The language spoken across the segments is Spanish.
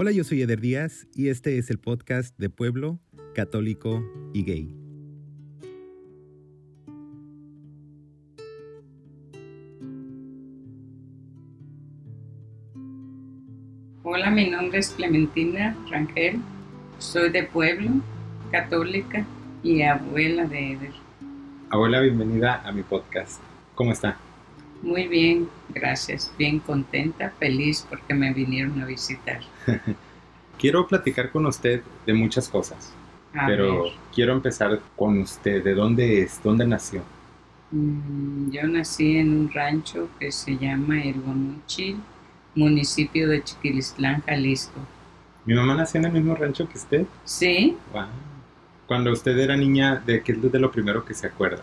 Hola, yo soy Eder Díaz y este es el podcast de Pueblo, Católico y Gay. Hola, mi nombre es Clementina Rangel, soy de Pueblo, católica y abuela de Eder. Abuela, bienvenida a mi podcast. ¿Cómo está? Muy bien, gracias. Bien contenta, feliz porque me vinieron a visitar. quiero platicar con usted de muchas cosas, pero quiero empezar con usted. ¿De dónde es? ¿Dónde nació? Mm, yo nací en un rancho que se llama El municipio de Chiquilistlán, Jalisco. ¿Mi mamá nació en el mismo rancho que usted? Sí. Cuando usted era niña, ¿de qué es de lo primero que se acuerda?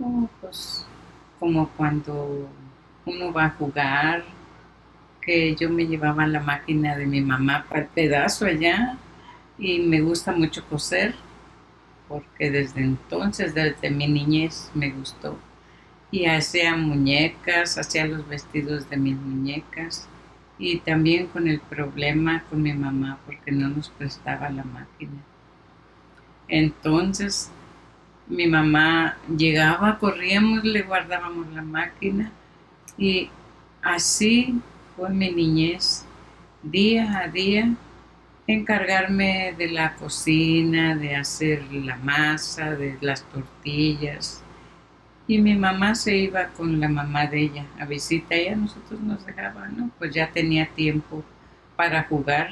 Oh, pues como cuando uno va a jugar, que yo me llevaba la máquina de mi mamá para el pedazo allá y me gusta mucho coser porque desde entonces, desde mi niñez me gustó. Y hacía muñecas, hacía los vestidos de mis muñecas y también con el problema con mi mamá porque no nos prestaba la máquina. Entonces mi mamá llegaba, corríamos, le guardábamos la máquina y así fue mi niñez, día a día, encargarme de la cocina, de hacer la masa, de las tortillas. Y mi mamá se iba con la mamá de ella a visita y a nosotros nos dejaba, ¿no? Pues ya tenía tiempo para jugar.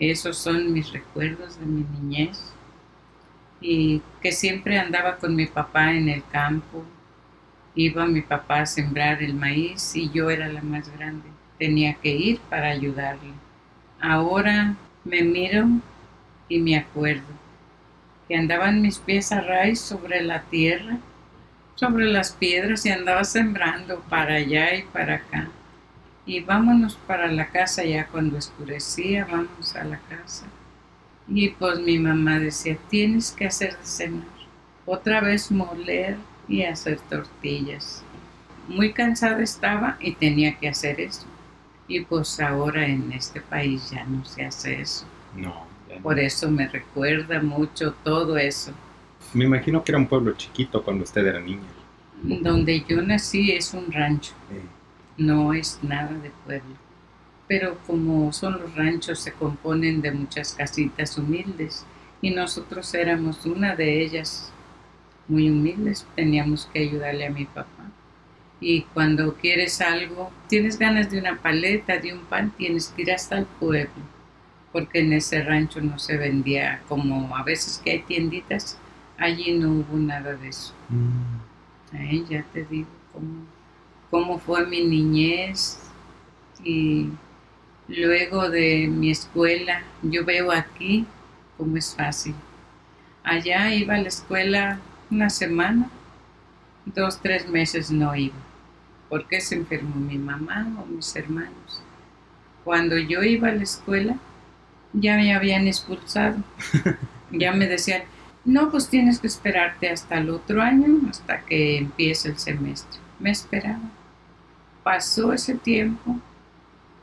Esos son mis recuerdos de mi niñez y que siempre andaba con mi papá en el campo. Iba mi papá a sembrar el maíz y yo era la más grande. Tenía que ir para ayudarle. Ahora me miro y me acuerdo que andaban mis pies a raíz sobre la tierra, sobre las piedras y andaba sembrando para allá y para acá. Y vámonos para la casa ya cuando escurecía, vamos a la casa. Y pues mi mamá decía, tienes que hacer de cenar. Otra vez moler y hacer tortillas. Muy cansada estaba y tenía que hacer eso. Y pues ahora en este país ya no se hace eso. No. Por eso me recuerda mucho todo eso. Me imagino que era un pueblo chiquito cuando usted era niña. Donde yo nací es un rancho. No es nada de pueblo pero como son los ranchos se componen de muchas casitas humildes y nosotros éramos una de ellas muy humildes, teníamos que ayudarle a mi papá. Y cuando quieres algo, tienes ganas de una paleta, de un pan, tienes que ir hasta el pueblo, porque en ese rancho no se vendía como a veces que hay tienditas, allí no hubo nada de eso. Mm. ya te digo cómo, cómo fue mi niñez y Luego de mi escuela, yo veo aquí cómo es fácil. Allá iba a la escuela una semana, dos, tres meses no iba, porque se enfermó mi mamá o mis hermanos. Cuando yo iba a la escuela, ya me habían expulsado. ya me decían, no, pues tienes que esperarte hasta el otro año, hasta que empiece el semestre. Me esperaba. Pasó ese tiempo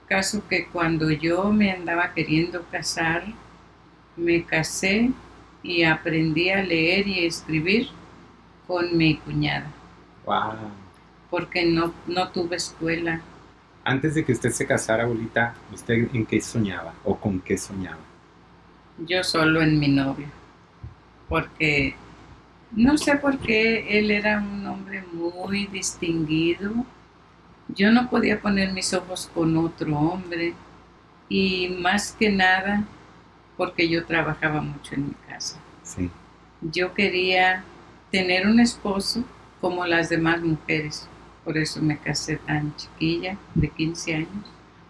Caso que cuando yo me andaba queriendo casar, me casé y aprendí a leer y escribir con mi cuñada. Wow. Porque no, no tuve escuela. Antes de que usted se casara, abuelita, ¿usted en qué soñaba o con qué soñaba? Yo solo en mi novio. Porque no sé por qué él era un hombre muy distinguido, yo no podía poner mis ojos con otro hombre y más que nada porque yo trabajaba mucho en mi casa. Sí. Yo quería tener un esposo como las demás mujeres. Por eso me casé tan chiquilla, de 15 años.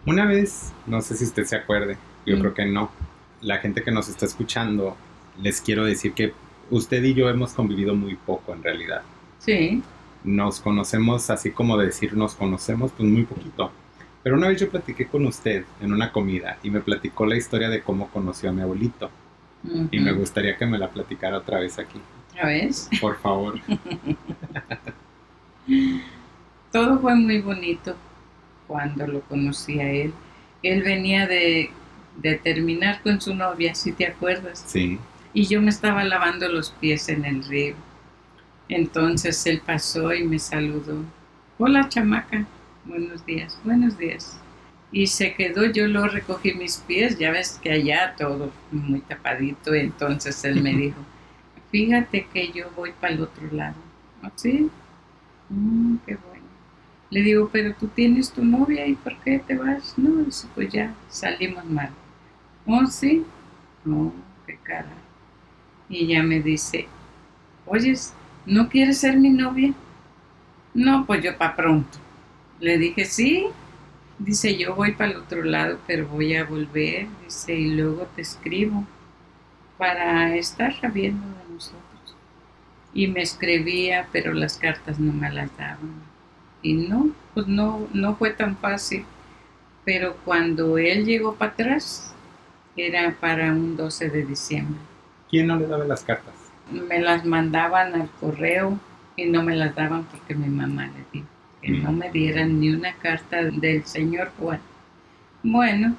Una vez, no sé si usted se acuerde, yo creo que no. La gente que nos está escuchando, les quiero decir que usted y yo hemos convivido muy poco en realidad. Sí nos conocemos así como decir nos conocemos, pues muy poquito. Pero una vez yo platiqué con usted en una comida y me platicó la historia de cómo conoció a mi abuelito. Y me gustaría que me la platicara otra vez aquí. ¿Otra vez? Por favor. Todo fue muy bonito cuando lo conocí a él. Él venía de de terminar con su novia, si te acuerdas. Sí. Y yo me estaba lavando los pies en el río. Entonces él pasó y me saludó. Hola chamaca, buenos días, buenos días. Y se quedó, yo lo recogí mis pies, ya ves que allá todo muy tapadito, entonces él me dijo, fíjate que yo voy para el otro lado. ¿Sí? Mm, qué bueno. Le digo, pero tú tienes tu novia y ¿por qué te vas? No, dice, pues ya salimos mal. Oh, sí. No, qué cara. Y ya me dice, oyes, ¿no quieres ser mi novia? No, pues yo para pronto. Le dije, sí. Dice, yo voy para el otro lado, pero voy a volver. Dice, y luego te escribo para estar sabiendo de nosotros. Y me escribía, pero las cartas no me las daban. Y no, pues no, no fue tan fácil. Pero cuando él llegó para atrás, era para un 12 de diciembre. ¿Quién no le daba las cartas? Me las mandaban al correo y no me las daban porque mi mamá le dijo que no me dieran ni una carta del señor Juan. Bueno,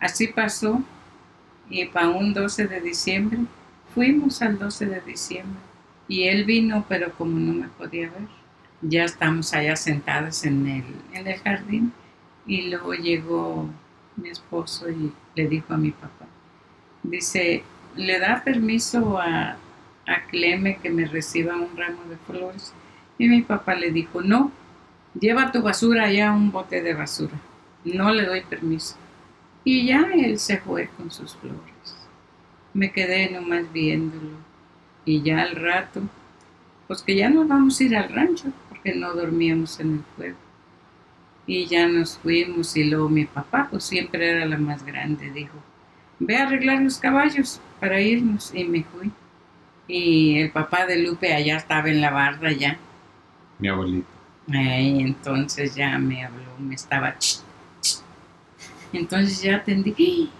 así pasó y para un 12 de diciembre fuimos al 12 de diciembre y él vino, pero como no me podía ver, ya estamos allá sentadas en el, en el jardín y luego llegó mi esposo y le dijo a mi papá, dice, ¿le da permiso a, a Cleme que me reciba un ramo de flores? Y mi papá le dijo, no, lleva tu basura allá a un bote de basura, no le doy permiso. Y ya él se fue con sus flores. Me quedé nomás viéndolo y ya al rato, pues que ya nos vamos a ir al rancho, porque no dormíamos en el pueblo. Y ya nos fuimos y luego mi papá, pues siempre era la más grande, dijo, ve a arreglar los caballos para irnos. Y me fui. Y el papá de Lupe allá estaba en la barra ya. Mi abuelito. Y entonces ya me habló, me estaba... Entonces ya atendí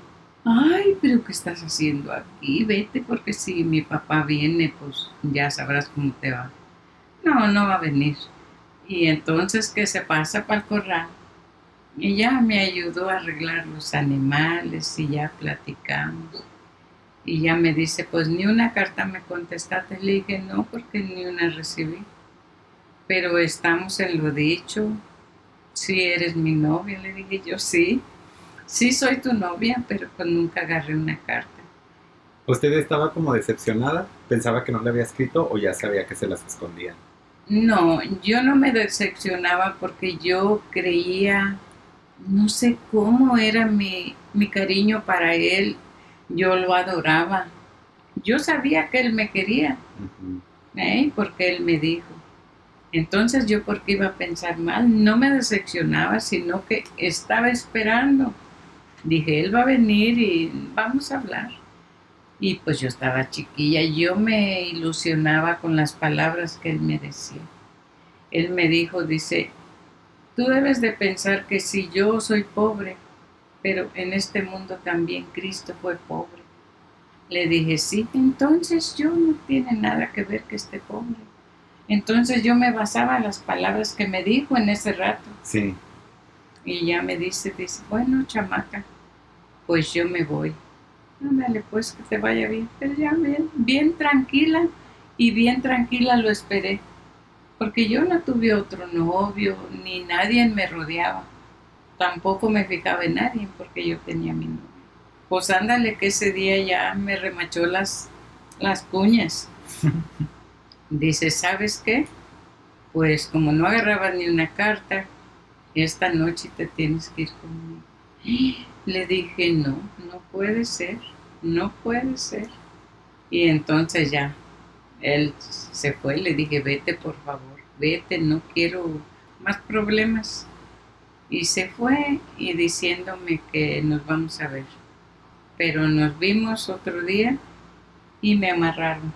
ay, pero ¿qué estás haciendo aquí? Vete porque si mi papá viene, pues ya sabrás cómo te va. No, no va a venir. Y entonces que se pasa para el corral. Y ya me ayudó a arreglar los animales y ya platicamos. Y ya me dice, pues ni una carta me contestaste. Le dije, no, porque ni una recibí. Pero estamos en lo dicho. Si eres mi novia, le dije yo, sí sí soy tu novia, pero pues nunca agarré una carta. ¿Usted estaba como decepcionada? ¿Pensaba que no le había escrito o ya sabía que se las escondía? No, yo no me decepcionaba porque yo creía, no sé cómo era mi, mi cariño para él, yo lo adoraba. Yo sabía que él me quería, ¿eh? porque él me dijo. Entonces yo porque iba a pensar mal, no me decepcionaba, sino que estaba esperando dije, él va a venir y vamos a hablar. Y pues yo estaba chiquilla, yo me ilusionaba con las palabras que él me decía. Él me dijo, dice, tú debes de pensar que si yo soy pobre, pero en este mundo también Cristo fue pobre. Le dije, sí, entonces yo no tiene nada que ver que esté pobre. Entonces yo me basaba en las palabras que me dijo en ese rato. Sí. Y ya me dice, dice, bueno, chamaca, pues yo me voy. Ándale, pues que te vaya bien. Pero ya bien, bien tranquila y bien tranquila lo esperé. Porque yo no tuve otro novio, ni nadie me rodeaba. Tampoco me fijaba en nadie porque yo tenía mi novio. Pues ándale que ese día ya me remachó las, las cuñas. Dice, ¿sabes qué? Pues como no agarraba ni una carta, esta noche te tienes que ir conmigo. Le dije, no, no puede ser, no puede ser. Y entonces ya, él se fue, le dije, vete por favor, vete, no quiero más problemas. Y se fue y diciéndome que nos vamos a ver. Pero nos vimos otro día y me amarraron.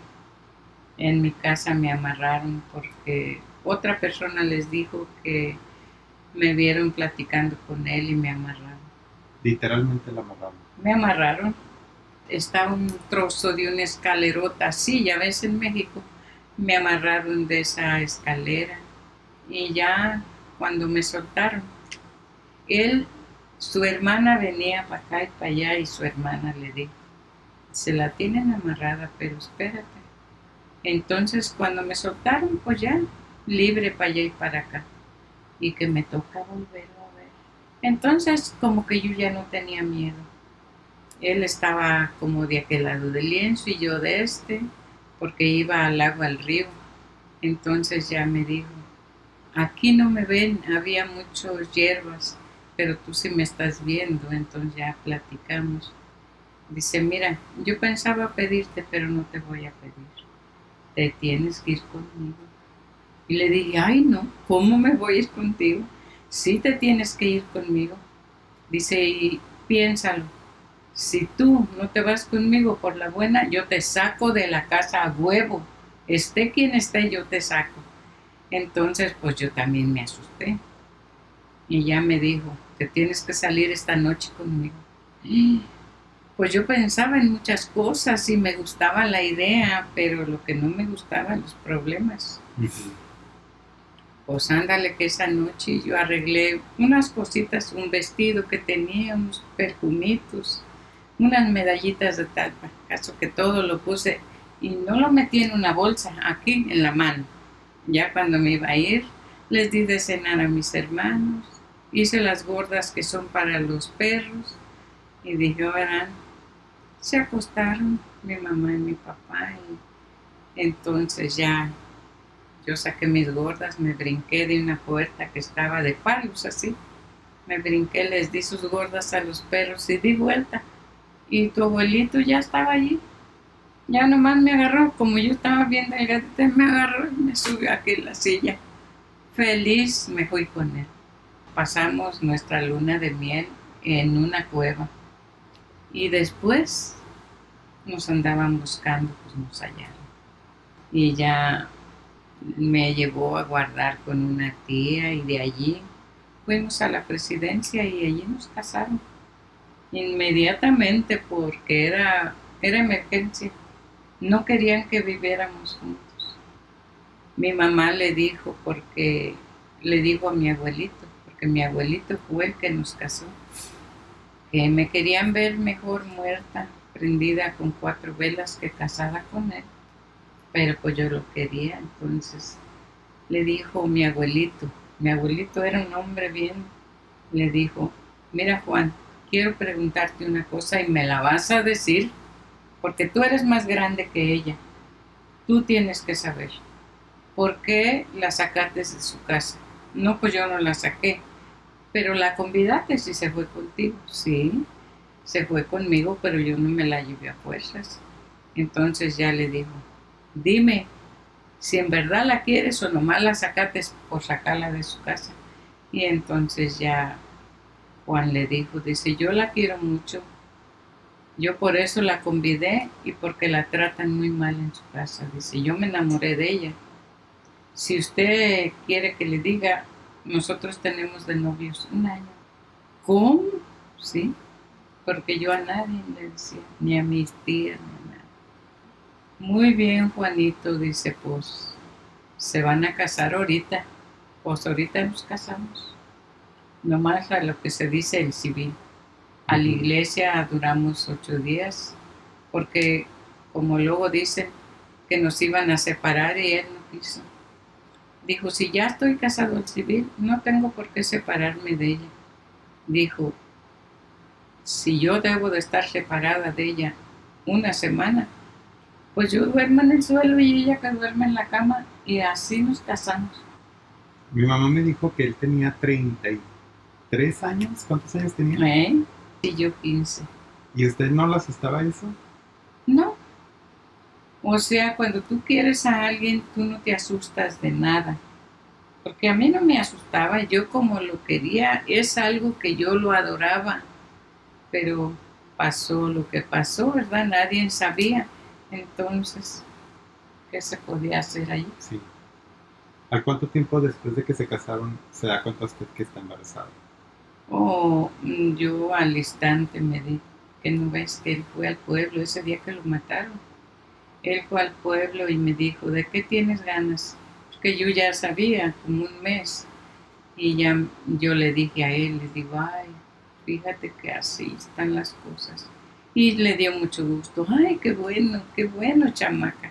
En mi casa me amarraron porque otra persona les dijo que me vieron platicando con él y me amarraron. Literalmente la amarraron. Me amarraron. Está un trozo de una escalerota así, ya ves en México. Me amarraron de esa escalera y ya cuando me soltaron, él Su hermana venía para acá y para allá y su hermana le dijo, se la tienen amarrada, pero espérate. Entonces cuando me soltaron, pues ya, libre para allá y para acá. Y que me toca volverlo a ver. Entonces como que yo ya no tenía miedo. Él estaba como de aquel lado del lienzo y yo de este, porque iba al agua, al río. Entonces ya me dijo, aquí no me ven, había muchas hierbas, pero tú sí me estás viendo, entonces ya platicamos. Dice, mira, yo pensaba pedirte, pero no te voy a pedir. Te tienes que ir conmigo. Y le dije, ay no, ¿cómo me voy a ir contigo? Sí te tienes que ir conmigo. Dice, y piénsalo, si tú no te vas conmigo por la buena, yo te saco de la casa a huevo. Esté quien esté, yo te saco. Entonces, pues yo también me asusté. Y ya me dijo, te tienes que salir esta noche conmigo pues yo pensaba en muchas cosas y me gustaba la idea, pero lo que no me gustaba, los problemas. Pues ándale que esa noche yo arreglé unas cositas, un vestido que tenía, unos perfumitos, unas medallitas de tal, caso que todo lo puse y no lo metí en una bolsa, aquí en la mano. Ya cuando me iba a ir, les di de cenar a mis hermanos, hice las gordas que son para los perros y dije, verán, se acostaron mi mamá y mi papá y entonces ya yo saqué mis gordas, me brinqué de una puerta que estaba de palos así, me brinqué, les di sus gordas a los perros y di vuelta y tu abuelito ya estaba allí. Ya nomás me agarró, como yo estaba viendo el gatito, me agarró y me subió aquí en la silla. Feliz me fui con él. Pasamos nuestra luna de miel en una cueva y después nos andaban buscando, pues nos hallaron. Y ya me llevó a guardar con una tía y de allí fuimos a la presidencia y allí nos casaron. Inmediatamente porque era, era emergencia. No querían que viviéramos juntos. Mi mamá le dijo porque le dijo a mi abuelito, porque mi abuelito fue el que nos casó que me querían ver mejor muerta, prendida con cuatro velas que casada con él. Pero pues yo lo quería, entonces le dijo mi abuelito, mi abuelito era un hombre bien, le dijo, mira Juan, quiero preguntarte una cosa y me la vas a decir, porque tú eres más grande que ella. Tú tienes que saber. ¿Por qué la sacaste de su casa? No, pues yo no la saqué pero la convidaste si se fue contigo. Sí, se fue conmigo, pero yo no me la llevé a fuerzas. Entonces ya le dijo, dime si en verdad la quieres o nomás la sacaste por sacarla de su casa. Y entonces ya Juan le dijo, dice, yo la quiero mucho. Yo por eso la convidé y porque la tratan muy mal en su casa. Dice, yo me enamoré de ella. Si usted quiere que le diga, nosotros tenemos de novios un año. ¿Cómo? Sí, porque yo a nadie le decía, ni a mis tías, ni a nadie. Muy bien, Juanito, dice, pues se van a casar ahorita. Pues ahorita nos casamos. Nomás a lo que se dice el civil. A la iglesia duramos ocho días, porque como luego dicen que nos iban a separar y él no quiso. Dijo, si ya estoy casado al civil, no tengo por qué separarme de ella. Dijo, si yo debo de estar separada de ella una semana, pues yo duermo en el suelo y ella que duerme en la cama y así nos casamos. Mi mamá me dijo que él tenía 33 años. ¿Cuántos años tenía? ¿Eh? Y yo 15. ¿Y usted no le asustaba eso? O sea, cuando tú quieres a alguien, tú no te asustas de nada. Porque a mí no me asustaba, yo como lo quería, es algo que yo lo adoraba. Pero pasó lo que pasó, ¿verdad? Nadie sabía. Entonces, ¿qué se podía hacer ahí? Sí. ¿A cuánto tiempo después de que se casaron se da cuenta usted que está embarazada? Oh, yo al instante me di que no ves que él fue al pueblo ese día que lo mataron él fue al pueblo y me dijo, ¿de qué tienes ganas? Porque yo ya sabía, como un mes. Y ya yo le dije a él, le digo, ay, fíjate que así están las cosas. Y le dio mucho gusto. Ay, qué bueno, qué bueno, chamaca.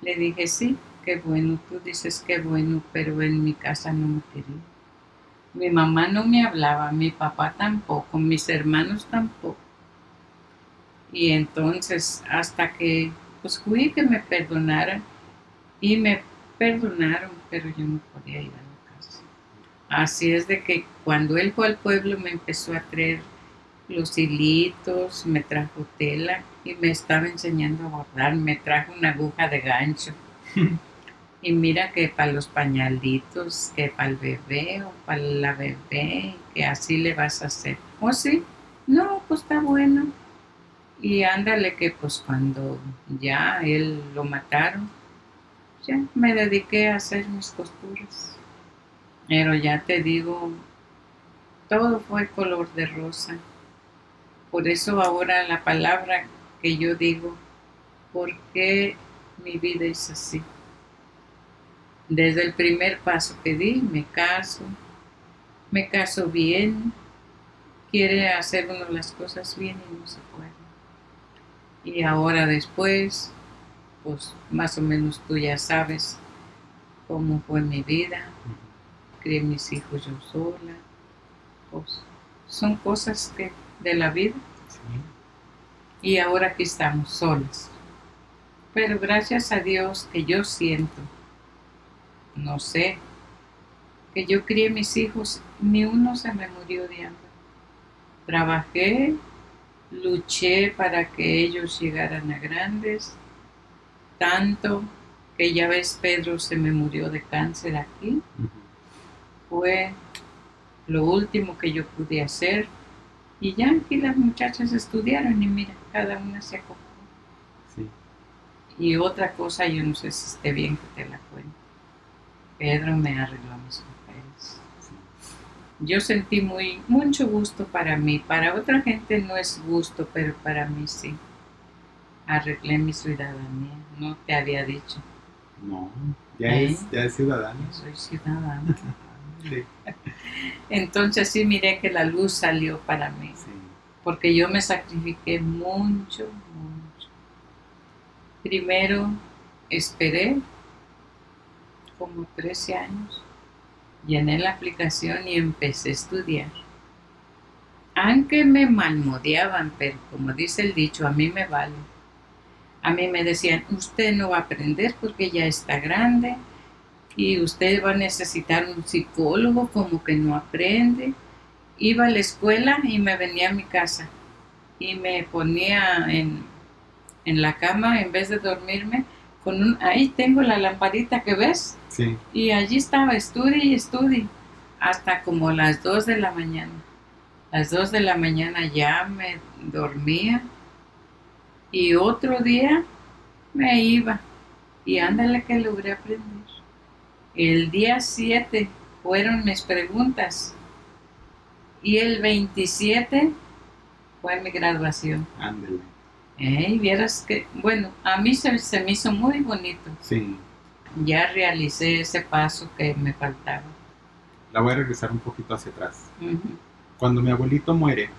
Le dije, sí, qué bueno. Tú dices qué bueno, pero en mi casa no me quería. Mi mamá no me hablaba, mi papá tampoco, mis hermanos tampoco. Y entonces, hasta que pues fui que me perdonaran y me perdonaron, pero yo no podía ir a la casa. Así es de que cuando él fue al pueblo me empezó a traer los hilitos, me trajo tela y me estaba enseñando a bordar, me trajo una aguja de gancho. y mira que para los pañalitos, que para el bebé o para la bebé, que así le vas a hacer. ¿O ¿Oh, sí? No, pues está bueno. Y ándale que pues cuando ya él lo mataron, ya me dediqué a hacer mis costuras. Pero ya te digo, todo fue color de rosa. Por eso ahora la palabra que yo digo, ¿por qué mi vida es así? Desde el primer paso que di, me caso, me caso bien, quiere hacer uno las cosas bien y no se puede. Y ahora después, pues más o menos tú ya sabes cómo fue mi vida. Crié mis hijos yo sola. Pues son cosas que de la vida. Y ahora aquí estamos solos. Pero gracias a Dios que yo siento, no sé, que yo crié mis hijos, ni uno se me murió de hambre. Trabajé luché para que ellos llegaran a grandes, tanto que ya ves Pedro se me murió de cáncer aquí. Fue lo último que yo pude hacer. Y ya aquí las muchachas estudiaron y mira, cada una se acogó. Y otra cosa, yo no sé si esté bien que te la cuente. Pedro me arregló mis yo sentí muy mucho gusto para mí. Para otra gente no es gusto, pero para mí sí. Arreglé mi ciudadanía. No te había dicho. No, ya, es, ¿Eh? ya es ciudadano. Soy ciudadano. Entonces sí miré que la luz salió para mí. Porque yo me sacrifiqué mucho, mucho. Primero esperé como 13 años llené la aplicación y empecé a estudiar. Aunque me malmodeaban, pero como dice el dicho, a mí me vale. A mí me decían, usted no va a aprender porque ya está grande y usted va a necesitar un psicólogo como que no aprende. Iba a la escuela y me venía a mi casa y me ponía en, en la cama en vez de dormirme con un, ahí tengo la lamparita que ves. Sí. Y allí estaba, estudie y estudie, hasta como las 2 de la mañana. Las 2 de la mañana ya me dormía y otro día me iba y ándale que logré aprender. El día 7 fueron mis preguntas y el 27 fue mi graduación. Ándale. Eh, vieras que, bueno, a mí se, me hizo muy bonito. Sí. Ya realicé ese paso que me faltaba. La voy a regresar un poquito hacia atrás. Cuando mi abuelito muere,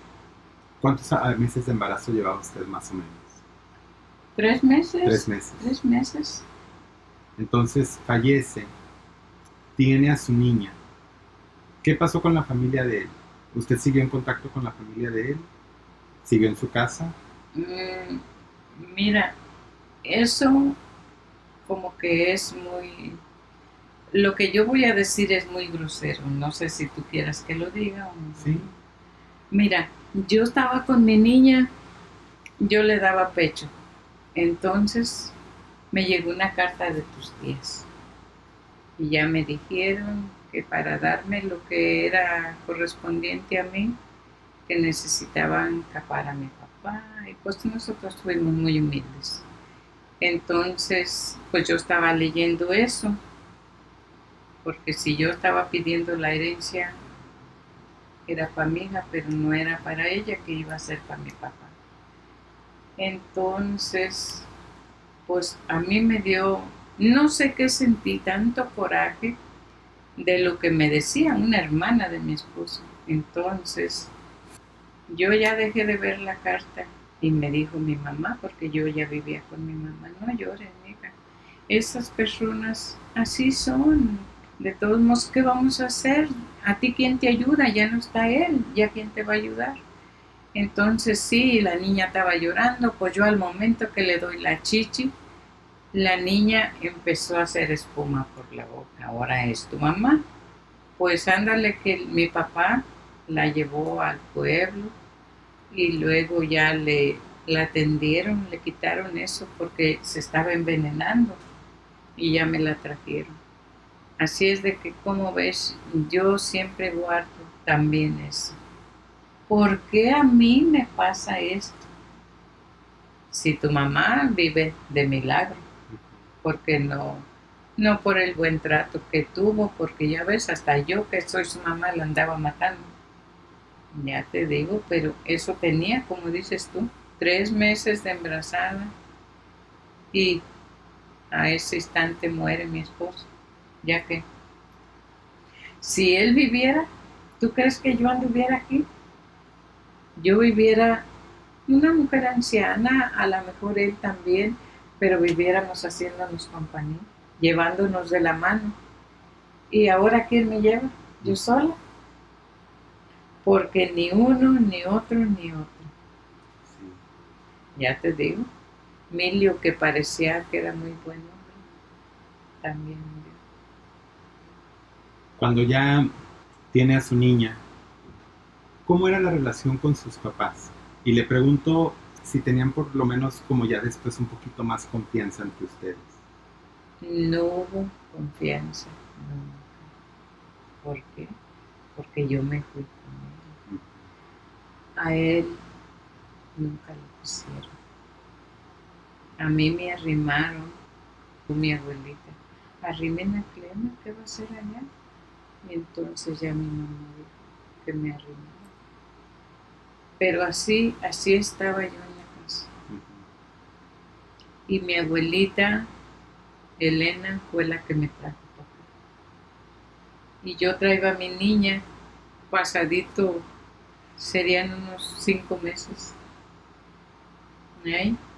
¿cuántos meses de embarazo llevaba usted más o menos? Tres meses. Tres meses. Tres meses. Entonces fallece, tiene a su niña. ¿Qué pasó con la familia de él? ¿Usted siguió en contacto con la familia de él? ¿Siguió en su casa? Mm, mira, eso como que es muy... Lo que yo voy a decir es muy grosero, no sé si tú quieras que lo diga o no. Sí. Mira, yo estaba con mi niña, yo le daba pecho, entonces me llegó una carta de tus tías y ya me dijeron que para darme lo que era correspondiente a mí, que necesitaban capar a mi papá y pues nosotros fuimos muy humildes. Entonces, pues yo estaba leyendo eso, porque si yo estaba pidiendo la herencia, era para mi hija, pero no era para ella, que iba a ser para mi papá. Entonces, pues a mí me dio, no sé qué sentí, tanto coraje de lo que me decía una hermana de mi esposo. Entonces, yo ya dejé de ver la carta y me dijo mi mamá, porque yo ya vivía con mi mamá, no llores, hija. Esas personas así son. De todos modos, ¿qué vamos a hacer? ¿A ti quién te ayuda? Ya no está él, ¿ya quién te va a ayudar? Entonces sí, la niña estaba llorando, pues yo al momento que le doy la chichi, la niña empezó a hacer espuma por la boca. Ahora es tu mamá. Pues ándale que mi papá la llevó al pueblo y luego ya le la atendieron, le quitaron eso porque se estaba envenenando y ya me la trajeron. Así es de que, como ves, yo siempre guardo también eso. ¿Por qué a mí me pasa esto? Si tu mamá vive de milagro, porque no, no por el buen trato que tuvo, porque ya ves, hasta yo que soy su mamá la andaba matando. Ya te digo, pero eso tenía, como dices tú, tres meses de embarazada y a ese instante muere mi esposo, ya que si él viviera, ¿tú crees que yo anduviera aquí? Yo viviera una mujer anciana, a lo mejor él también, pero viviéramos haciéndonos compañía, llevándonos de la mano. ¿Y ahora quién me lleva? Yo sola porque ni uno, ni otro, ni otro. Ya te digo, Milio que parecía que era muy buen hombre, también murió. Cuando ya tiene a su niña, ¿cómo era la relación con sus papás? Y le pregunto si tenían por lo menos como ya después un poquito más confianza entre ustedes. No hubo confianza, ¿Por qué? Porque yo me fui a él nunca lo pusieron. A mí me arrimaron, mi abuelita, arrimen a Clema, ¿qué va a hacer allá? Y entonces ya mi mamá dijo que me arrimara. Pero así, así estaba yo en la casa. Y mi abuelita, Elena, fue la que me trajo papá. Y yo traía a mi niña pasadito serían unos cinco meses.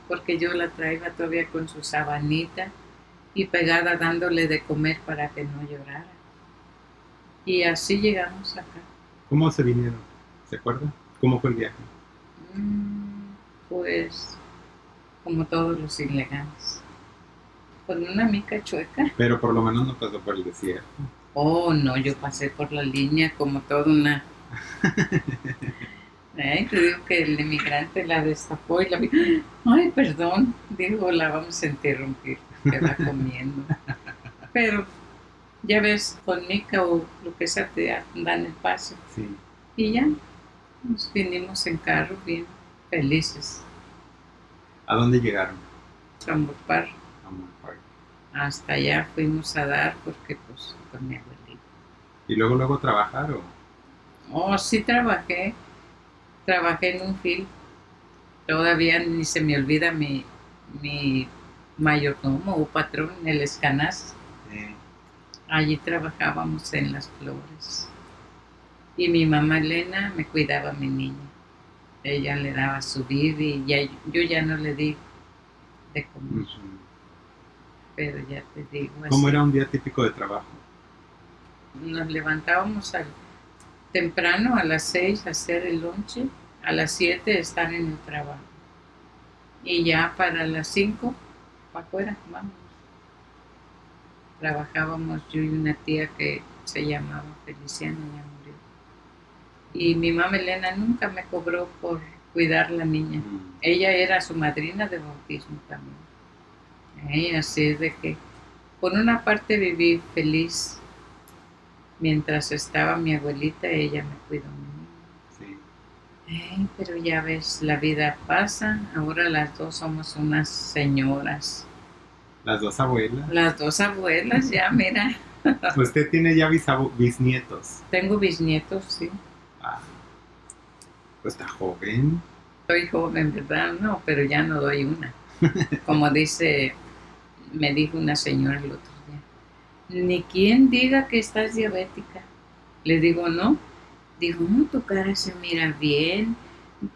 Porque yo la traía todavía con su sabanita y pegada dándole de comer para que no llorara. Y así llegamos acá. ¿Cómo se vinieron? ¿Se acuerda? ¿Cómo fue el viaje? Mm, pues como todos los ilegales. Con una mica chueca. Pero por lo menos no pasó por el desierto. Oh, no, yo pasé por la línea como toda una te digo que el inmigrante la destapó y la vi. Ay, perdón, digo, la vamos a interrumpir, que va comiendo. Pero ya ves, con Mica o lo que sea, te dan el paso. Sí. Y ya, nos vinimos en carro bien felices. ¿A dónde llegaron? A Morpar. Hasta allá fuimos a dar porque pues con mi abuelita. ¿Y luego luego trabajar o? Oh, sí trabajé. Trabajé en un film. Todavía ni se me olvida mi, mi mayordomo o patrón, el Escanas. Allí trabajábamos en las flores. Y mi mamá Elena me cuidaba a mi niña. Ella le daba su bibi y ya, yo ya no le di de comer. Pero ya te digo. ¿Cómo era un día típico de trabajo? Nos levantábamos al temprano a las 6 hacer el lonche, a las 7 estar en el trabajo. Y ya para las 5, para afuera, vamos. Trabajábamos yo y una tía que se llamaba Feliciana, ya murió. Y mi mamá Elena nunca me cobró por cuidar la niña. Mm. Ella era su madrina de bautismo también. Y así es de que, por una parte viví feliz mientras estaba mi abuelita, ella me cuidó. Sí. pero ya ves, la vida pasa, ahora las dos somos unas señoras. Las dos abuelas. Las dos abuelas, ya, mira. ¿Usted tiene ya bisnietos? Tengo bisnietos, sí. Ah, pues está joven. Soy joven, ¿verdad? No, pero ya no doy una. Como dice, me dijo una señora el otro ni quien diga que estás diabética. Le digo, no. Digo, no, tu cara se mira bien,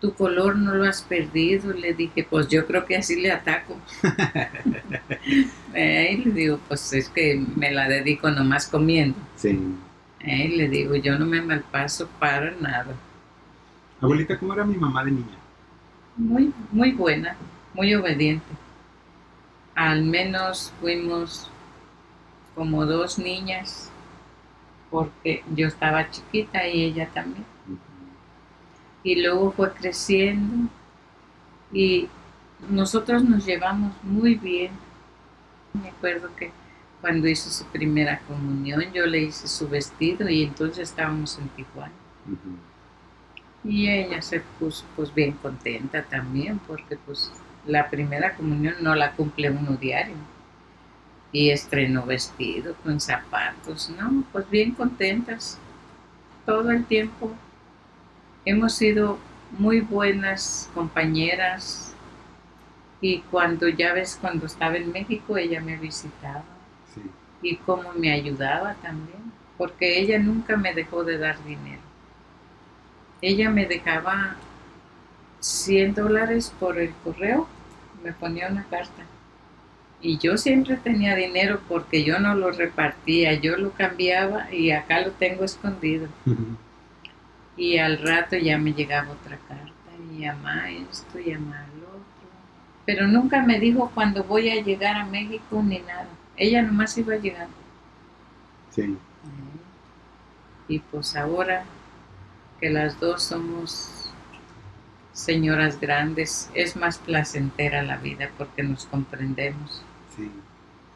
tu color no lo has perdido. Le dije, pues yo creo que así le ataco. eh, y le digo, pues es que me la dedico nomás comiendo. Sí. Eh, le digo, yo no me malpaso para nada. Abuelita, ¿cómo era mi mamá de niña? Muy, muy buena, muy obediente. Al menos fuimos como dos niñas, porque yo estaba chiquita y ella también y luego fue creciendo y nosotros nos llevamos muy bien. Me acuerdo que cuando hizo su primera comunión yo le hice su vestido y entonces estábamos en Tijuana. Y ella se puso pues bien contenta también porque pues la primera comunión no la cumple uno diario. Y estrenó vestido con zapatos, ¿no? Pues bien contentas todo el tiempo hemos sido muy buenas compañeras y cuando ya ves, cuando estaba en México, ella me visitaba y cómo me ayudaba también, porque ella nunca me dejó de dar dinero. Ella me dejaba 100 dólares por el correo, me ponía una carta. Y yo siempre tenía dinero porque yo no lo repartía, yo lo cambiaba y acá lo tengo escondido. Y al rato ya me llegaba otra carta y llama esto, llama lo otro. Pero nunca me dijo cuándo voy a llegar a México ni nada. Ella nomás iba llegando. Sí. Y pues ahora que las dos somos señoras grandes, es más placentera la vida porque nos comprendemos. Sí.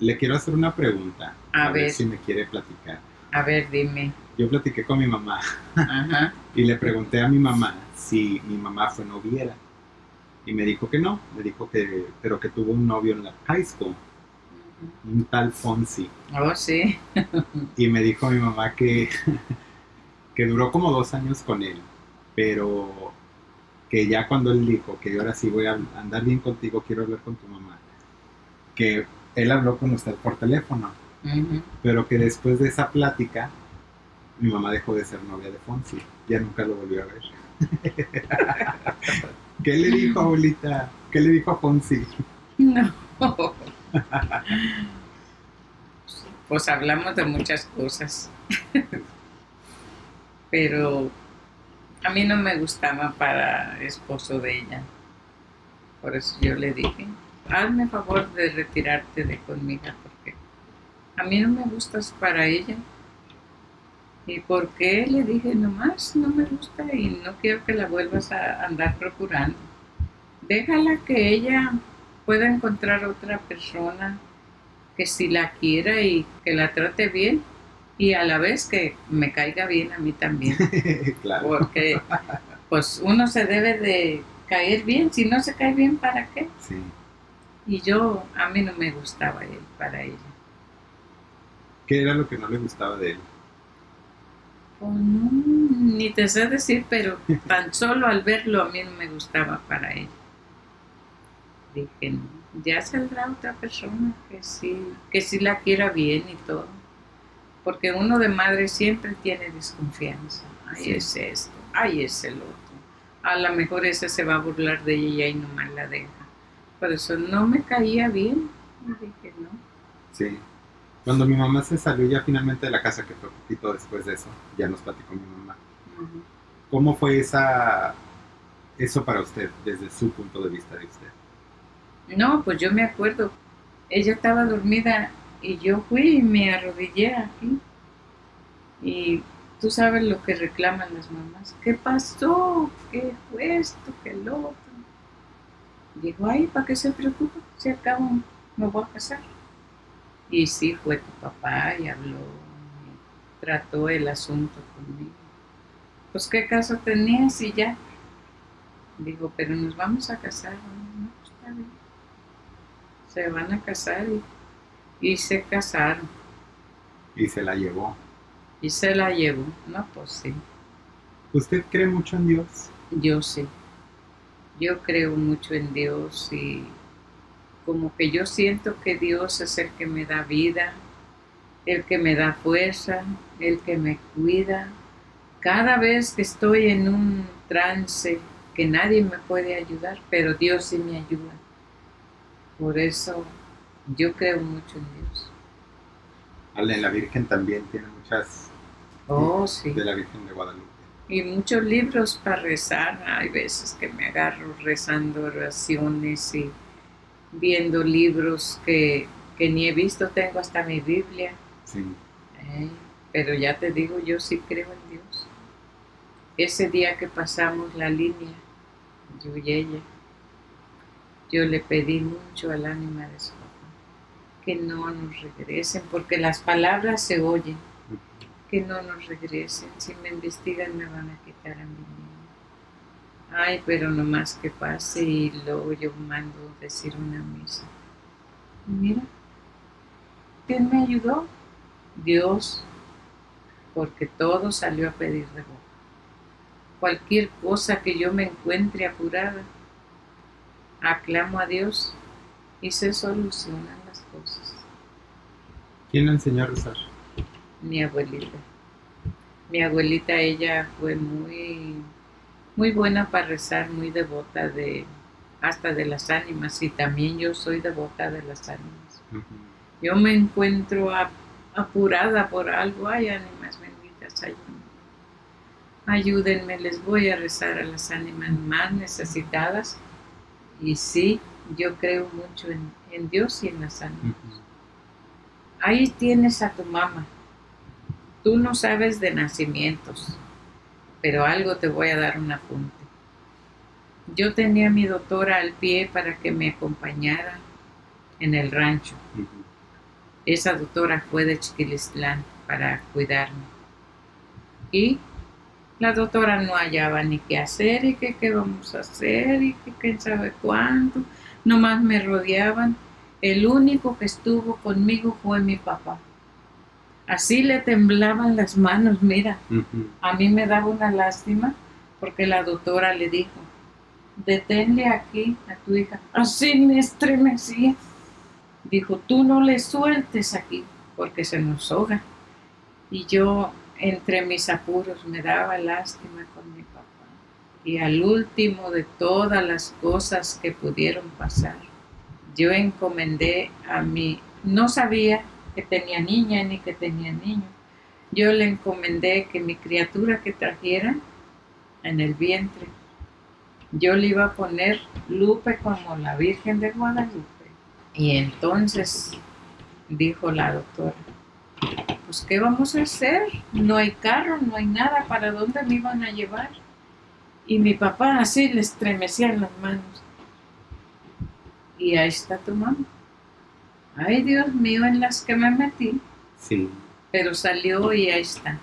Le quiero hacer una pregunta. A, ver si me quiere platicar. A ver, dime yo platiqué con mi mamá y le pregunté a mi mamá si mi mamá fue noviera. Y me dijo que no, me dijo que, pero que tuvo un novio en la high school, un tal Fonsi. Oh, sí. y me dijo mi mamá que, que duró como dos años con él, pero que ya cuando él dijo que yo ahora sí voy a andar bien contigo, quiero hablar con tu mamá, que él habló con usted por teléfono, pero que después de esa plática mi mamá dejó de ser novia de Fonsi. Ya nunca lo volvió a ver. ¿Qué le dijo, abuelita? ¿Qué le dijo a Fonsi? No. pues hablamos de muchas cosas. Pero a mí no me gustaba para esposo de ella. Por eso yo le dije, hazme favor de retirarte de conmigo porque a mí no me gustas para ella. ¿Y por qué? Le dije, nomás no me gusta y no quiero que la vuelvas a andar procurando. Déjala que ella pueda encontrar otra persona que si la quiera y que la trate bien y a la vez que me caiga bien a mí también. claro. Porque pues uno se debe de caer bien, si no se cae bien, ¿para qué? Sí. Y yo, a mí no me gustaba él para ella. ¿Qué era lo que no le gustaba de él? ni te sé decir, pero tan solo al verlo a mí no me gustaba para él. Dije, ya saldrá otra persona que sí, que sí la quiera bien y todo. Porque uno de madre siempre tiene desconfianza. Ay, es esto, ay, es el otro. A lo mejor ese se va a burlar de ella y nomás la deja. Por eso no me caía bien. Y dije, no. Sí. Cuando mi mamá se salió ya finalmente de la casa, que fue un poquito después de eso, ya nos platicó mi mamá. ¿Cómo fue esa, eso para usted, desde su punto de vista de usted? No, pues yo me acuerdo. Ella estaba dormida y yo fui y me arrodillé aquí. Y tú sabes lo que reclaman las mamás. ¿Qué pasó? ¿Qué fue esto? ¿Qué lo Digo, ay, ¿para qué se preocupa? Si acabo me voy a casar. Y sí, fue tu papá y habló, trató el asunto conmigo. Pues qué caso tenías y ya. Digo, pero nos vamos a casar. No, está bien. Se van a casar y, y se casaron. Y se la llevó. Y se la llevó. No, pues sí. ¿Usted cree mucho en Dios? Yo sí. Yo creo mucho en Dios y como que yo siento que Dios es el que me da vida, el que me da fuerza, el que me cuida. Cada vez que estoy en un trance que nadie me puede ayudar, pero Dios sí me ayuda. Por eso yo creo mucho en Dios. Ale, la Virgen también tiene muchas oh, sí. de la Virgen de Guadalupe. Y muchos libros para rezar. Hay veces que me agarro rezando oraciones y viendo libros que, ni he visto. Tengo hasta mi Biblia. Sí. Eh, pero ya te digo, yo sí creo en Dios. Ese día que pasamos la línea, yo y ella, yo le pedí mucho al ánima de su papá que no nos regresen, porque las palabras se oyen, que no nos regresen, si me investigan me van a quitar a mi niño. Ay, pero no más que pase y luego yo mando decir una misa. mira, ¿quién me ayudó? Dios, porque todo salió a pedir de boca. Cualquier cosa que yo me encuentre apurada, aclamo a Dios y se solucionan las cosas. ¿Quién le enseñó a rezar? Mi abuelita. Mi abuelita, ella fue muy, muy buena para rezar, muy devota de hasta de las ánimas y también yo soy devota de las ánimas. Yo me encuentro apurada por algo, ay ánimas benditas, ayúdenme. Ayúdenme, les voy a rezar a las ánimas más necesitadas y sí, yo creo mucho en, Dios y en las ánimas. Ahí tienes a tu mamá. Tú no sabes de nacimientos, pero algo te voy a dar un apunte. Yo tenía a mi doctora al pie para que me acompañara en el rancho. Esa doctora fue de Chiquilistlán para cuidarme. Y la doctora no hallaba ni qué hacer y qué, qué vamos a hacer y que quién sabe cuánto. Nomás me rodeaban. El único que estuvo conmigo fue mi papá. Así le temblaban las manos, mira. A mí me daba una lástima porque la doctora le dijo, deténle aquí a tu hija. Así me estremecía. Dijo, tú no le sueltes aquí porque se nos ahoga. Y yo entre mis apuros me daba lástima con mi papá. Y al último de todas las cosas que pudieron pasar, yo encomendé a mí, no sabía que tenía niña ni que tenía niño, yo le encomendé que mi criatura que trajera en el vientre, yo le iba a poner Lupe como la Virgen de Guadalupe. Y entonces dijo la doctora, pues ¿qué vamos a hacer? No hay carro, no hay nada, ¿para dónde me iban a llevar? Y mi papá así le estremecían las manos. Y ahí está tu mamá. Ay, Dios mío, en las que me metí. Sí. Pero salió y ahí está.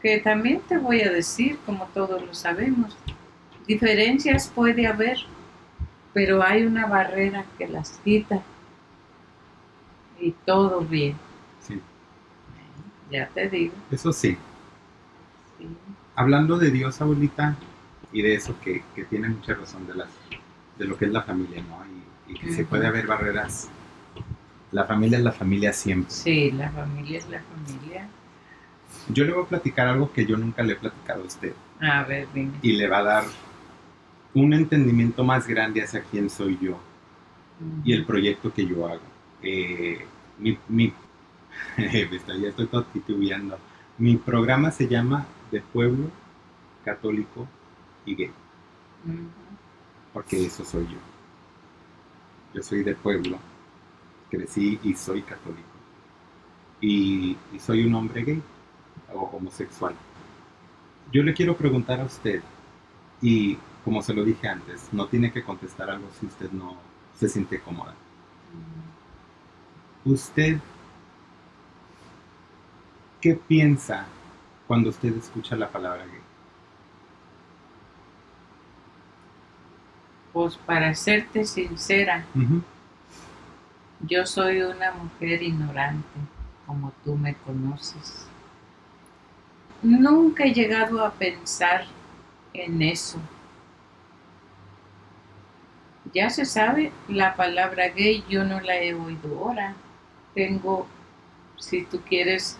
Que también te voy a decir, como todos lo sabemos, diferencias puede haber, pero hay una barrera que las quita y todo bien. Ya te digo. Eso sí. Hablando de Dios, abuelita, y de eso que, tiene mucha razón de, las, de lo que es la familia, ¿no? Y, que se puede haber barreras. La familia es la familia siempre. Sí, la familia es la familia. Yo le voy a platicar algo que yo nunca le he platicado a usted. A ver, dime. Y le va a dar un entendimiento más grande hacia quién soy yo y el proyecto que yo hago. Eh, mi, mi ya estoy todo titubeando. Mi programa se llama De Pueblo Católico y Gay. Porque eso soy yo. Yo soy de pueblo, crecí y soy católico. Y, y soy un hombre gay o homosexual. Yo le quiero preguntar a usted, y como se lo dije antes, no tiene que contestar algo si usted no se siente cómoda. ¿Usted ¿Qué piensa cuando usted escucha la palabra gay? Pues para serte sincera, yo soy una mujer ignorante, como tú me conoces. Nunca he llegado a pensar en eso. Ya se sabe, la palabra gay yo no la he oído ahora. Tengo, si tú quieres,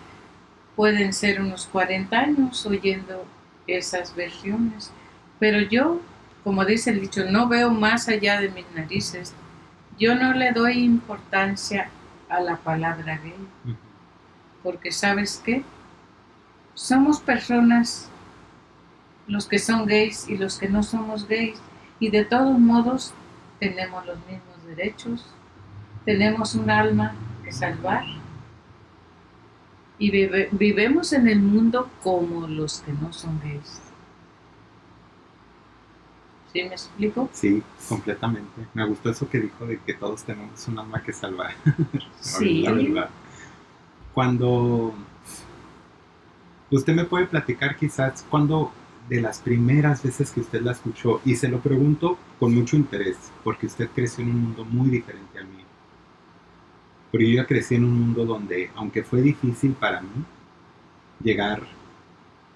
pueden ser unos 40 años oyendo esas versiones, pero yo como dice el dicho, no veo más allá de mis narices. Yo no le doy importancia a la palabra gay, porque sabes qué, somos personas, los que son gays y los que no somos gays, y de todos modos tenemos los mismos derechos, tenemos un alma que salvar y vivemos en el mundo como los que no son gays. ¿Sí me explico? Sí, completamente. Me gustó eso que dijo de que todos tenemos un alma que salvar. sí. La verdad. Cuando usted me puede platicar quizás cuando de las primeras veces que usted la escuchó y se lo pregunto con mucho interés porque usted creció en un mundo muy diferente a mí pero yo ya crecí en un mundo donde, aunque fue difícil para mí llegar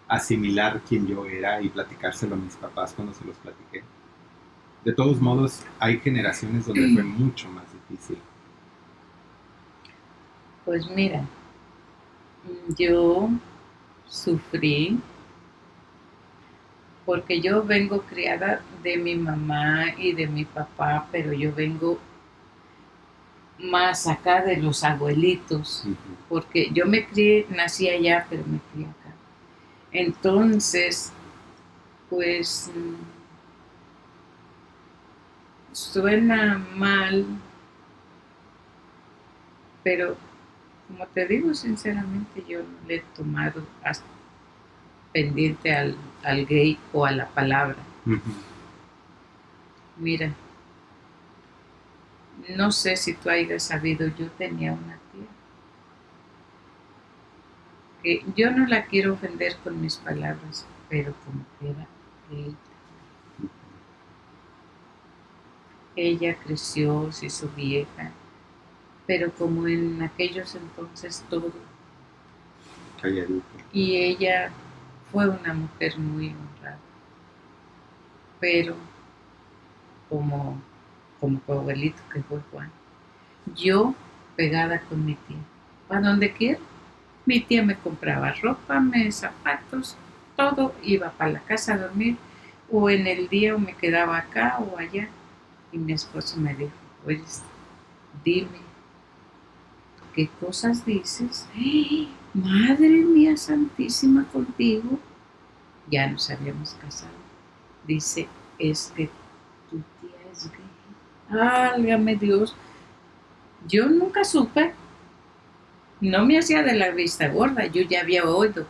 asimilar quién yo era y platicárselo a mis papás cuando se los platiqué, de todos modos hay generaciones donde fue mucho más difícil. Pues mira, yo sufrí porque yo vengo criada de mi mamá y de mi papá, pero yo vengo más acá de los abuelitos, porque yo me crié, nací allá, pero me crié. Entonces, pues suena mal, pero como te digo sinceramente, yo no le he tomado hasta pendiente al, gay o a la palabra. Mira, no sé si tú hayas sabido, yo tenía una tía. Que yo no la quiero ofender con mis palabras, pero como que era ella. Ella creció, se hizo vieja, pero como en aquellos entonces todo. Y ella fue una mujer muy honrada. Pero como como tu abuelito que fue Juan. Yo pegada con mi tía. ¿A donde quiera? Mi tía me compraba ropa, me zapatos, todo. Iba para la casa a dormir o en el día o me quedaba acá o allá. Y mi esposo me dijo, oye, dime, ¿qué cosas dices? Madre mía santísima contigo. Ya nos habíamos casado. Dice, es que tu tía es gay. Álgame Dios. Yo nunca supe. No me hacía de la vista gorda, yo ya había oído,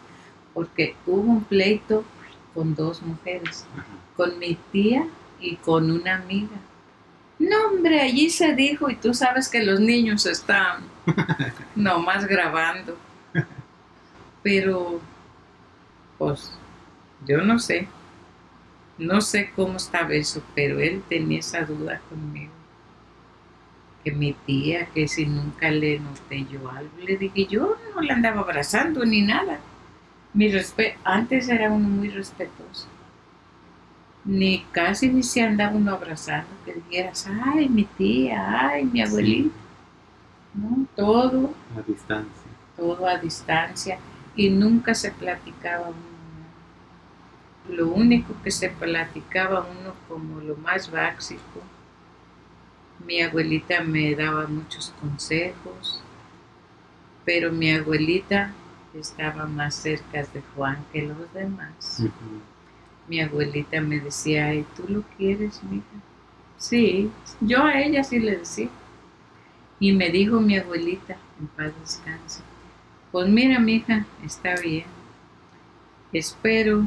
porque hubo un pleito con dos mujeres, con mi tía y con una amiga. No, hombre, allí se dijo, y tú sabes que los niños están nomás grabando. Pero, pues, yo no sé. No sé cómo estaba eso, pero él tenía esa duda conmigo. Que mi tía, que si nunca le noté yo algo, le dije, yo no la andaba abrazando ni nada. Mi Antes era uno muy respetuoso. Ni casi ni se andaba uno abrazando, que dijeras, ay, mi tía, ay, mi abuelita. No, todo. A distancia. Todo a distancia. Y nunca se platicaba uno lo único que se platicaba uno como lo más básico. Mi abuelita me daba muchos consejos, pero mi abuelita estaba más cerca de Juan que los demás. Mi abuelita me decía, ¿y tú lo quieres, mija? Sí, yo a ella sí le decía. Y me dijo mi abuelita, en paz descanse, pues mira, mija, está bien. Espero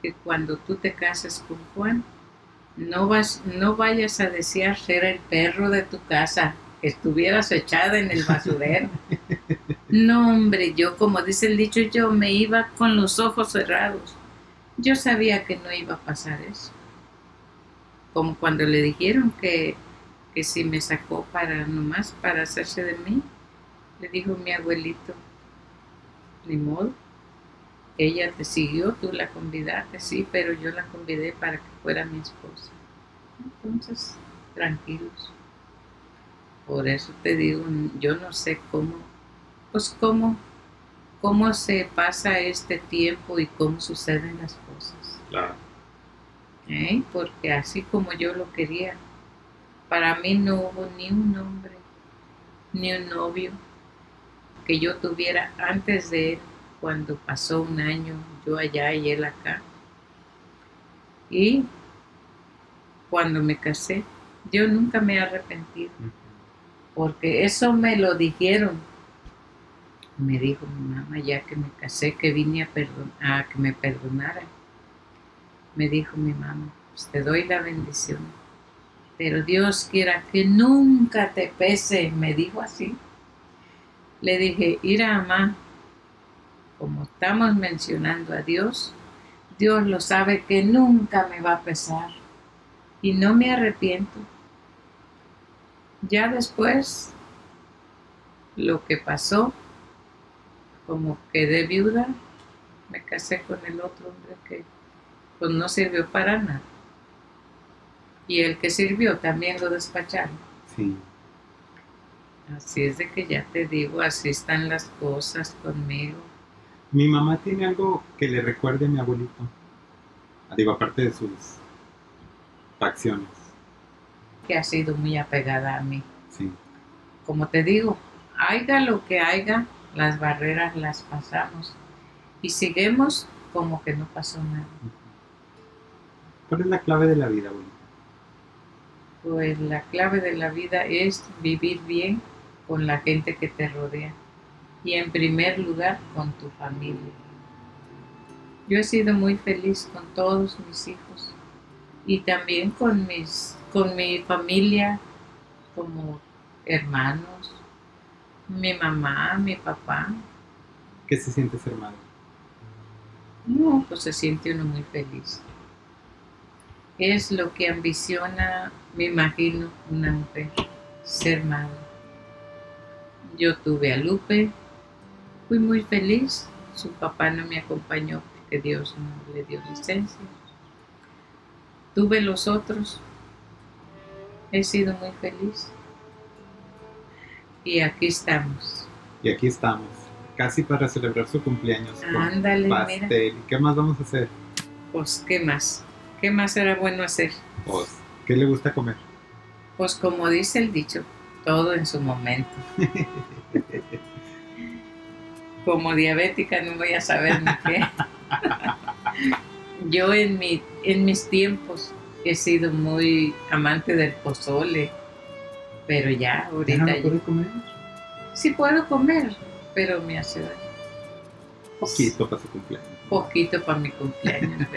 que cuando tú te cases con Juan, no, vas, no vayas a desear ser el perro de tu casa, que estuvieras echada en el basurero. No, hombre, yo, como dice el dicho, yo me iba con los ojos cerrados. Yo sabía que no iba a pasar eso. Como cuando le dijeron que, que si me sacó para nomás para hacerse de mí, le dijo mi abuelito, ni modo, ella te siguió, tú la convidaste, sí, pero yo la convidé para que fuera mi esposa. Entonces, tranquilos. Por eso te digo, yo no sé cómo, pues cómo, cómo se pasa este tiempo y cómo suceden las cosas. Claro. ¿eh? porque así como yo lo quería, para mí no hubo ni un hombre, ni un novio que yo tuviera antes de él, cuando pasó un año, yo allá y él acá. Y cuando me casé, yo nunca me he arrepentido, porque eso me lo dijeron. Me dijo mi mamá ya que me casé, que vine a, a que me perdonara. Me dijo mi mamá, pues te doy la bendición, pero Dios quiera que nunca te pese, me dijo así. Le dije, ira mamá, como estamos mencionando a Dios, Dios lo sabe que nunca me va a pesar y no me arrepiento. Ya después, lo que pasó, como quedé viuda, me casé con el otro hombre que pues no sirvió para nada. Y el que sirvió también lo despacharon. Sí. Así es de que ya te digo, así están las cosas conmigo. Mi mamá tiene algo que le recuerde a mi abuelito. Digo, aparte de sus facciones. Que ha sido muy apegada a mí. Sí. Como te digo, haya lo que haya, las barreras las pasamos. Y seguimos como que no pasó nada. ¿Cuál es la clave de la vida, abuelita? Pues la clave de la vida es vivir bien con la gente que te rodea y en primer lugar con tu familia. Yo he sido muy feliz con todos mis hijos y también con mis con mi familia como hermanos, mi mamá, mi papá. ¿Qué se siente ser madre? No, pues se siente uno muy feliz. Es lo que ambiciona, me imagino, una mujer, ser madre. Yo tuve a Lupe, fui muy feliz. Su papá no me acompañó porque Dios no le dio licencia. Tuve los otros. He sido muy feliz. Y aquí estamos. Y aquí estamos, casi para celebrar su cumpleaños. Ándale, pastel. ¿Qué más vamos a hacer? Pues, ¿qué más? ¿Qué más era bueno hacer? Pues, ¿qué le gusta comer? Pues como dice el dicho, todo en su momento. Como diabética no voy a saber ni qué. Yo en, mi, en mis tiempos he sido muy amante del pozole, pero ya, ahorita... ¿Ya no comer? Sí puedo comer, pero me hace daño. Poquito para su cumpleaños. Poquito para mi cumpleaños,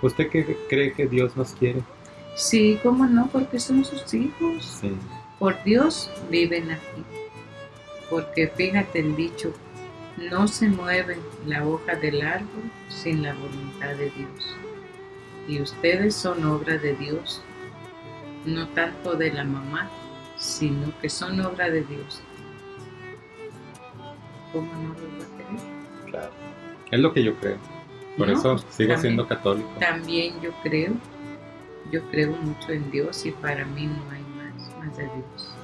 ¿Usted qué cree que Dios nos quiere? Sí, cómo no, porque son sus hijos. Por Dios viven aquí. Porque fíjate el dicho, no se mueve la hoja del árbol sin la voluntad de Dios. Y ustedes son obra de Dios, no tanto de la mamá, sino que son obra de Dios. ¿Cómo no lo va a creer? Claro. Es lo que yo creo. Por eso sigo siendo católico. También yo creo yo creo mucho en Dios y para mí no hay más, más de Dios.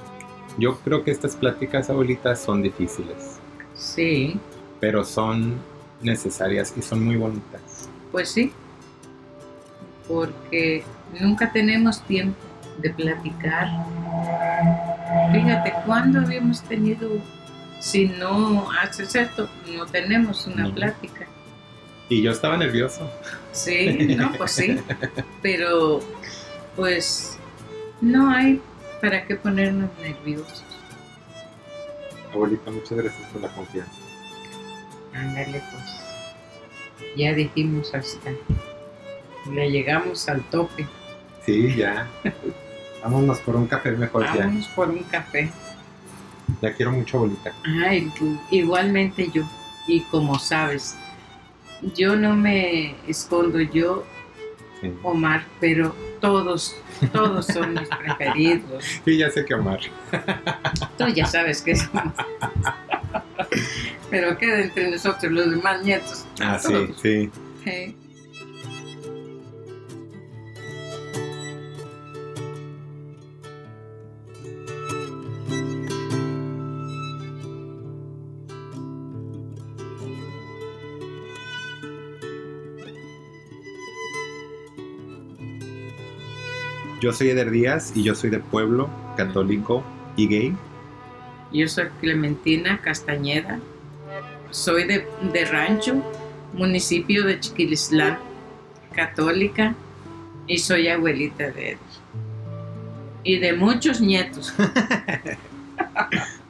Yo creo que estas pláticas, abuelitas, son difíciles. Sí. Pero son necesarias y son muy bonitas. Pues sí, porque nunca tenemos tiempo de platicar. Fíjate, ¿cuándo habíamos tenido, si no haces esto, no tenemos una plática? Y yo estaba nervioso. Sí, no, pues sí. Pero, pues, no hay para qué ponernos nerviosos. Abuelita, muchas gracias por la confianza. Ándale, pues. Ya dijimos hasta. Le llegamos al tope. Sí, ya. Vámonos por un café mejor Vámonos por un café. Ya quiero mucho, abuelita. Ay, igualmente yo. Y como sabes, yo no me escondo yo, Omar, pero todos, todos son mis preferidos. Sí, ya sé que Omar. Tú ya sabes que es Pero queda entre nosotros los demás nietos. Ah, sí, sí. sí. Yo soy Eder Díaz y yo soy de pueblo, católico y gay. Yo soy Clementina Castañeda. Soy de, de rancho, municipio de Chiquilislán, católica y soy abuelita de él. Y de muchos nietos.